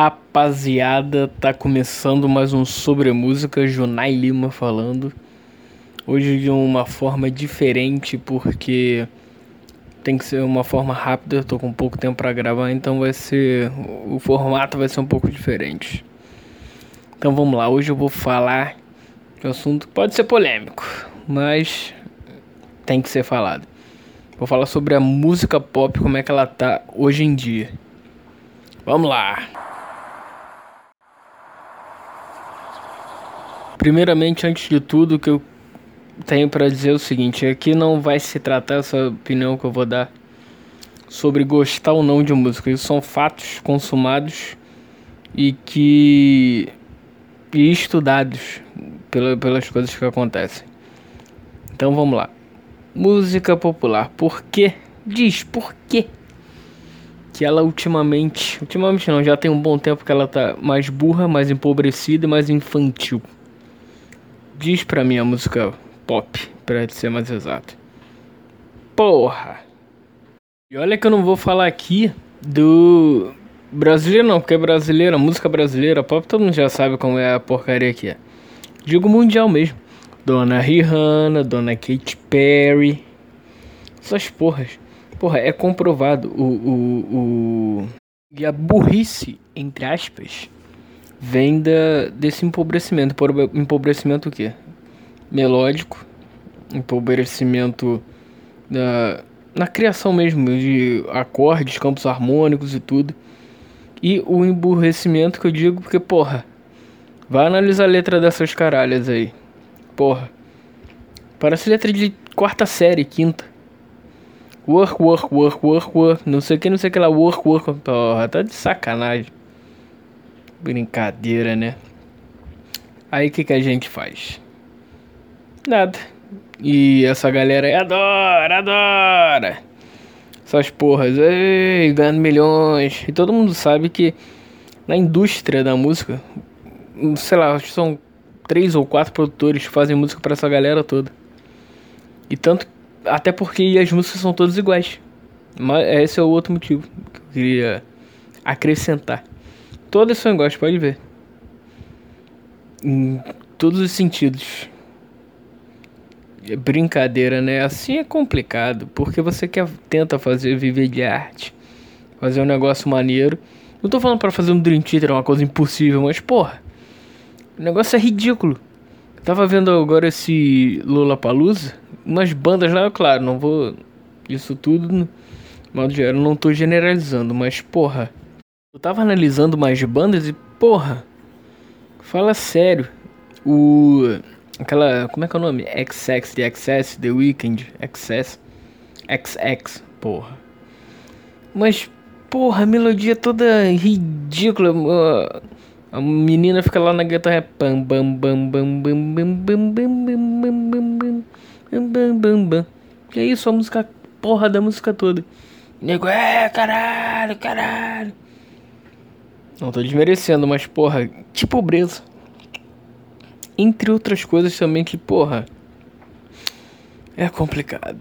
rapaziada, tá começando mais um Sobre Música, Junai Lima falando. Hoje de uma forma diferente, porque tem que ser uma forma rápida, tô com pouco tempo para gravar, então vai ser. O formato vai ser um pouco diferente. Então vamos lá, hoje eu vou falar de um assunto que pode ser polêmico, mas tem que ser falado. Vou falar sobre a música pop, como é que ela tá hoje em dia. Vamos lá! Primeiramente, antes de tudo, o que eu tenho para dizer é o seguinte: aqui não vai se tratar essa opinião que eu vou dar sobre gostar ou não de música. Isso são fatos consumados e que e estudados pela, pelas coisas que acontecem. Então vamos lá. Música popular. Por quê? Diz por quê? Que ela ultimamente, ultimamente não, já tem um bom tempo que ela tá mais burra, mais empobrecida e mais infantil. Diz pra mim a música pop, pra ser mais exato. Porra! E olha que eu não vou falar aqui do brasileiro não, porque é brasileira, música brasileira, pop, todo mundo já sabe como é a porcaria que é. Digo mundial mesmo. Dona Rihanna, Dona Katy Perry. Essas porras. Porra, é comprovado o, o, o... E a burrice, entre aspas, vem da, desse empobrecimento. Empobrecimento o quê? Melódico, empobrecimento na, na criação mesmo de acordes, campos harmônicos e tudo. E o emburrecimento que eu digo porque, porra, vai analisar a letra dessas caralhas aí. Porra. Parece letra de quarta série, quinta. Work, work, work, work, work. Não sei o que, não sei o que lá. Work, work. Porra, tá de sacanagem. Brincadeira, né? Aí o que, que a gente faz? Nada. E essa galera aí adora, adora. Essas porras, ei, ganhando milhões. E todo mundo sabe que na indústria da música, sei lá, são três ou quatro produtores que fazem música para essa galera toda. E tanto, até porque as músicas são todas iguais. Mas esse é o outro motivo que eu queria acrescentar. Todas são iguais, pode ver. Em todos os sentidos. É brincadeira, né? Assim é complicado, porque você quer tenta fazer viver de arte, fazer um negócio maneiro. Não tô falando para fazer um Dream Theater, uma coisa impossível, mas porra, o negócio é ridículo. Eu tava vendo agora esse Lollapalooza, umas bandas lá, claro, não vou isso tudo, modo geral, não tô generalizando, mas porra, eu tava analisando mais bandas e, porra, fala sério. O. Aquela. Como é que é o nome? XX, The Access, The Weekend, Access. XX, porra. Mas, porra, a melodia toda ridícula. A menina fica lá na guitarra. Bam, bam, bam, bam, bam, bam, bam, bam, bam, bam, bam, bam, bam, bam, bam. E é isso, a música, porra da música toda. Nego, é, caralho, caralho. Não tô desmerecendo, mas porra, que pobreza. Entre outras coisas também que, porra, é complicado.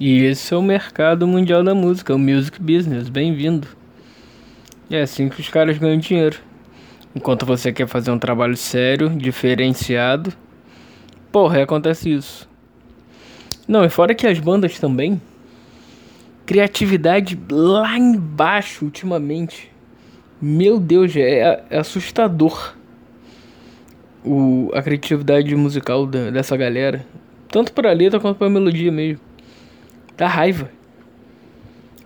E esse é o mercado mundial da música, o music business. Bem-vindo. É assim que os caras ganham dinheiro. Enquanto você quer fazer um trabalho sério, diferenciado, porra, acontece isso. Não, e fora que as bandas também criatividade lá embaixo ultimamente. Meu Deus, é, é assustador o, a criatividade musical da, dessa galera. Tanto pra letra quanto pra melodia mesmo. Dá raiva.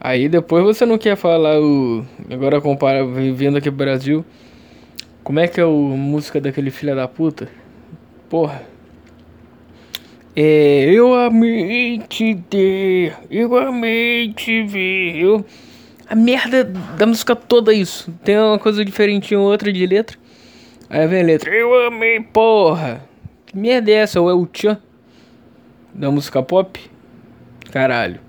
Aí depois você não quer falar o. Agora compara vivendo aqui pro Brasil. Como é que é a música daquele filho da puta? Porra. É, eu amei te ter, eu amei te ver. Eu... A merda da música toda é isso. Tem uma coisa diferente em outra de letra. Aí vem a letra, eu amei, porra. Que merda é essa? Ou é o tchan da música pop? Caralho.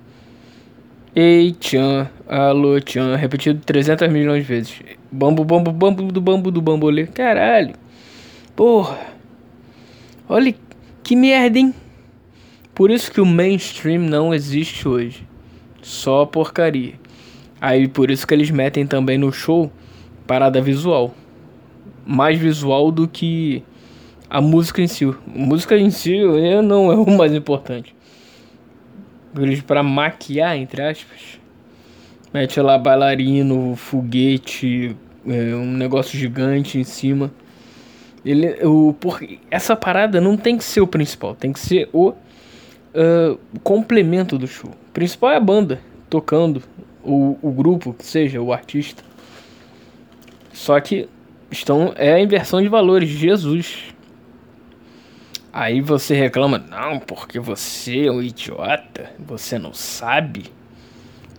Ei, tchan, alô, tchan, repetido 300 milhões de vezes. Bambu, bambu, bambu do bambu do bambolê. Caralho. Porra. Olha que merda, hein? Por isso que o mainstream não existe hoje. Só porcaria. Aí por isso que eles metem também no show parada visual. Mais visual do que a música em si. A música em si não é o mais importante. Eles para maquiar, entre aspas. Mete lá bailarino, foguete, é, um negócio gigante em cima. Ele, o, por, essa parada não tem que ser o principal, tem que ser o uh, complemento do show. O principal é a banda tocando, o, o grupo, que seja, o artista. Só que estão é a inversão de valores, Jesus. Aí você reclama, não, porque você é um idiota, você não sabe.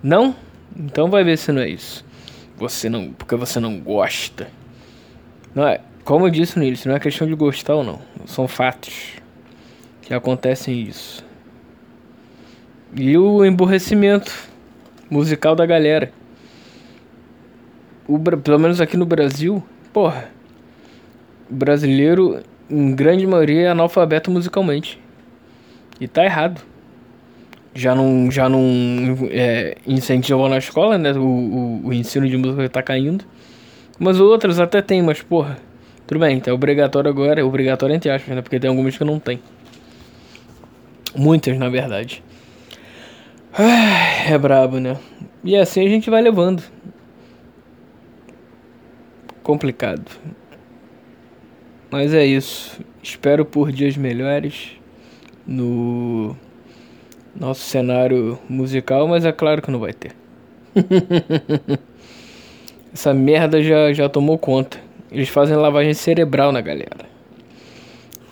Não? Então vai ver se não é isso. Você não, porque você não gosta. Não é, como eu disse no início, não é questão de gostar ou não. São fatos que acontecem isso. E o emborrecimento musical da galera. O, pelo menos aqui no Brasil, porra, o brasileiro, em grande maioria, é analfabeto musicalmente. E tá errado. Já não, já não é, incentivou na escola, né? O, o, o ensino de música tá caindo. Mas outras até tem, mas porra. Tudo bem, tá obrigatório agora, é obrigatório entre aspas, né? Porque tem algumas que não tem. Muitas, na verdade. É brabo, né? E assim a gente vai levando. Complicado. Mas é isso. Espero por dias melhores no nosso cenário musical, mas é claro que não vai ter. Essa merda já, já tomou conta. Eles fazem lavagem cerebral na galera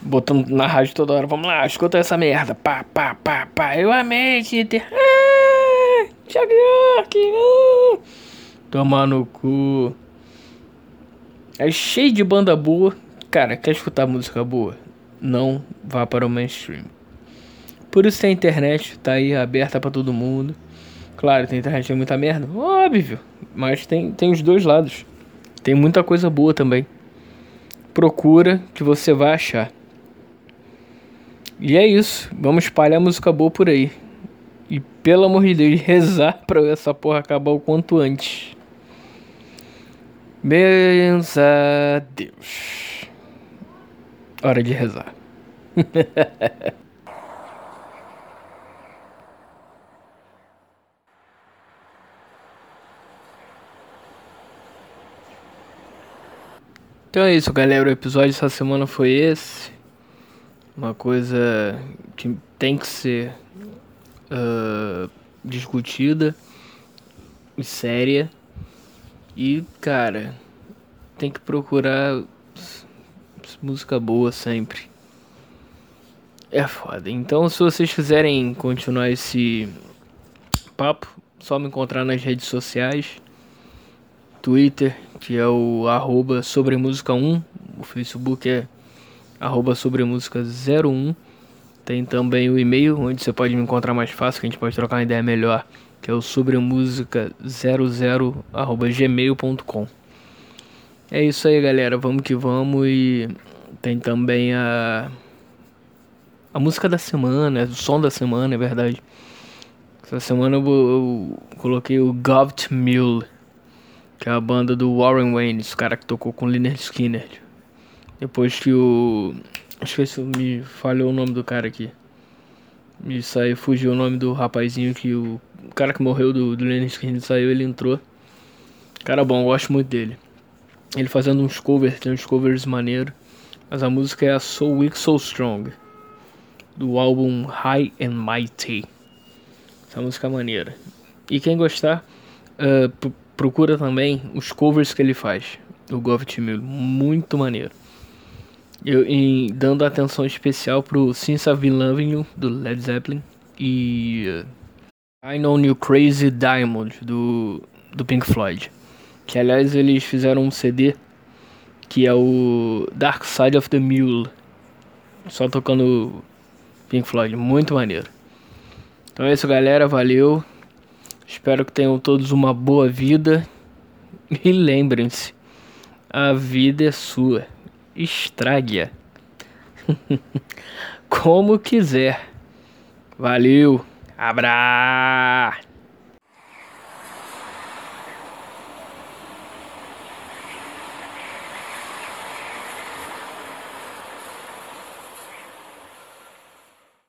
botando na rádio toda hora, vamos lá, escuta essa merda, pá, pá, pá, pá, eu amei Twitter, ah, Thiago York, ah. tomar no cu. É cheio de banda boa, cara, quer escutar música boa? Não vá para o mainstream. Por isso tem a internet, tá aí aberta para todo mundo. Claro, tem internet é muita merda, óbvio, mas tem, tem os dois lados. Tem muita coisa boa também. Procura que você vai achar. E é isso. Vamos espalhar música boa por aí. E pelo amor de Deus, rezar pra essa porra acabar o quanto antes. Benza Deus. Hora de rezar. então é isso, galera. O episódio dessa semana foi esse uma coisa que tem que ser uh, discutida e séria. E, cara, tem que procurar música boa sempre. É foda. Então, se vocês quiserem continuar esse papo, só me encontrar nas redes sociais. Twitter, que é o arroba sobre música 1. O Facebook é arroba sobre música 01. Tem também o e-mail, onde você pode me encontrar mais fácil, que a gente pode trocar uma ideia melhor, que é o sobre música 00 arroba gmail.com. É isso aí, galera. Vamos que vamos. E tem também a. A música da semana, o som da semana, é verdade. Essa semana eu, eu coloquei o Govt Mule, que é a banda do Warren Wayne, esse cara que tocou com Lynyrd Skinner. Depois que o. Isso me falhou o nome do cara aqui. Me saiu, fugiu o nome do rapazinho que o, o cara que morreu do, do Lennon Skin saiu, ele entrou. Cara bom, gosto muito dele. Ele fazendo uns covers, tem uns covers maneiro. Mas a música é a So Weak So Strong. Do álbum High and Mighty. Essa música é maneira. E quem gostar, uh, procura também os covers que ele faz. O Govt Mill. Muito maneiro. Eu, em, dando atenção especial pro Since I've Been Loving You, do Led Zeppelin, e uh, I Know You Crazy Diamond, do, do Pink Floyd. Que aliás eles fizeram um CD que é o Dark Side of the Mule, só tocando Pink Floyd, muito maneiro. Então é isso, galera, valeu. Espero que tenham todos uma boa vida. E lembrem-se, a vida é sua estrague-a. Como quiser. Valeu. Abraço.